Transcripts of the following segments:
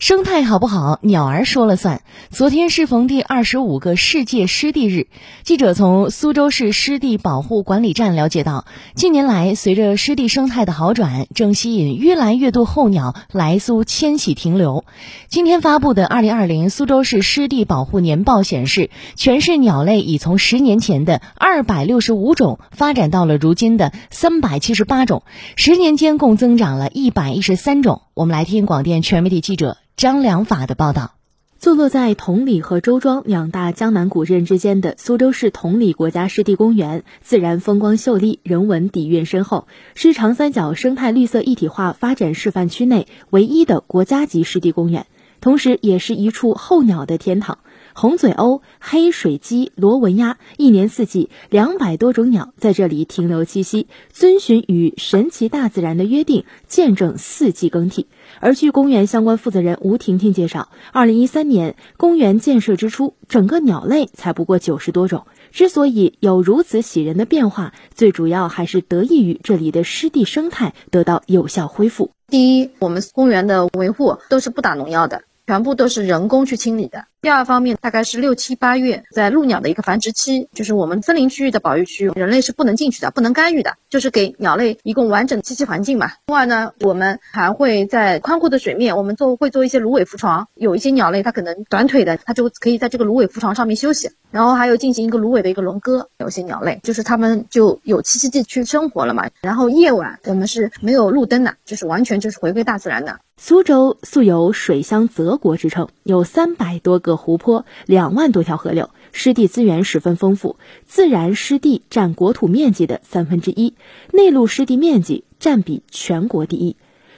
生态好不好，鸟儿说了算。昨天适逢第二十五个世界湿地日，记者从苏州市湿地保护管理站了解到，近年来随着湿地生态的好转，正吸引越来越多候鸟来苏迁徙停留。今天发布的《二零二零苏州市湿地保护年报》显示，全市鸟类已从十年前的二百六十五种发展到了如今的三百七十八种，十年间共增长了一百一十三种。我们来听广电全媒体记者。张良法的报道，坐落在同里和周庄两大江南古镇之间的苏州市同里国家湿地公园，自然风光秀丽，人文底蕴深厚，是长三角生态绿色一体化发展示范区内唯一的国家级湿地公园，同时也是一处候鸟的天堂。红嘴鸥、黑水鸡、罗纹鸭，一年四季两百多种鸟在这里停留栖息，遵循与神奇大自然的约定，见证四季更替。而据公园相关负责人吴婷婷介绍，二零一三年公园建设之初，整个鸟类才不过九十多种。之所以有如此喜人的变化，最主要还是得益于这里的湿地生态得到有效恢复。第一，我们公园的维护都是不打农药的。全部都是人工去清理的。第二方面，大概是六七八月，在鹭鸟的一个繁殖期，就是我们森林区域的保育区，人类是不能进去的，不能干预的，就是给鸟类一个完整的栖息环境嘛。另外呢，我们还会在宽阔的水面，我们做会做一些芦苇浮床，有一些鸟类它可能短腿的，它就可以在这个芦苇浮床上面休息。然后还有进行一个芦苇的一个轮割，有些鸟类就是它们就有栖息地去生活了嘛。然后夜晚我们是没有路灯的，就是完全就是回归大自然的。苏州素有水乡泽国之称，有三百多个湖泊，两万多条河流，湿地资源十分丰富。自然湿地占国土面积的三分之一，内陆湿地面积占比全国第一。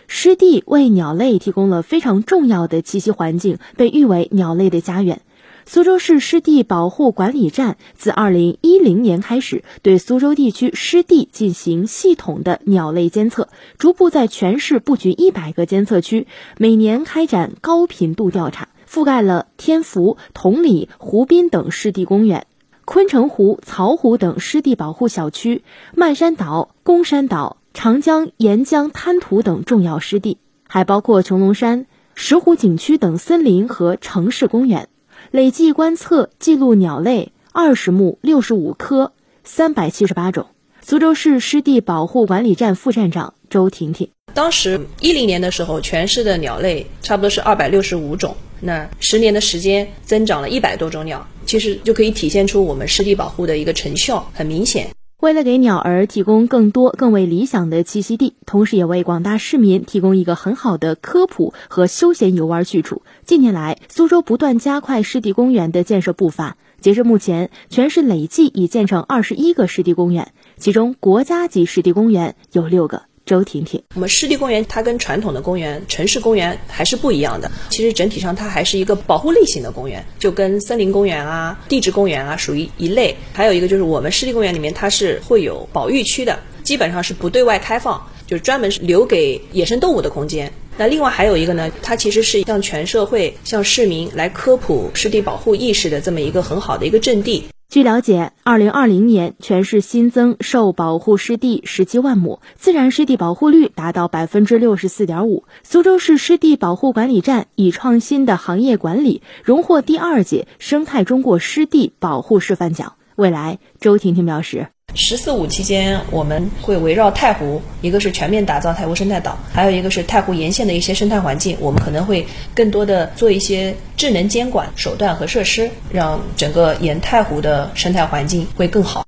湿地为鸟类提供了非常重要的栖息环境，被誉为鸟类的家园。苏州市湿地保护管理站自二零一零年开始，对苏州地区湿地进行系统的鸟类监测，逐步在全市布局一百个监测区，每年开展高频度调查，覆盖了天福、同里、湖滨等湿地公园、昆城湖、曹湖等湿地保护小区、漫山岛、公山岛、长江沿江滩涂等重要湿地，还包括穹窿山、石湖景区等森林和城市公园。累计观测记录鸟类二十目六十五科三百七十八种。苏州市湿地保护管理站副站长周婷婷：当时一零年的时候，全市的鸟类差不多是二百六十五种，那十年的时间增长了一百多种鸟，其实就可以体现出我们湿地保护的一个成效很明显。为了给鸟儿提供更多、更为理想的栖息地，同时也为广大市民提供一个很好的科普和休闲游玩去处，近年来，苏州不断加快湿地公园的建设步伐。截至目前，全市累计已建成二十一个湿地公园，其中国家级湿地公园有六个。周婷婷，我们湿地公园它跟传统的公园、城市公园还是不一样的。其实整体上它还是一个保护类型的公园，就跟森林公园啊、地质公园啊属于一类。还有一个就是我们湿地公园里面它是会有保育区的，基本上是不对外开放，就是专门是留给野生动物的空间。那另外还有一个呢，它其实是向全社会、向市民来科普湿地保护意识的这么一个很好的一个阵地。据了解，二零二零年全市新增受保护湿地十七万亩，自然湿地保护率达到百分之六十四点五。苏州市湿地保护管理站以创新的行业管理荣获第二届生态中国湿地保护示范奖。未来，周婷婷表示。十四五期间，我们会围绕太湖，一个是全面打造太湖生态岛，还有一个是太湖沿线的一些生态环境，我们可能会更多的做一些智能监管手段和设施，让整个沿太湖的生态环境会更好。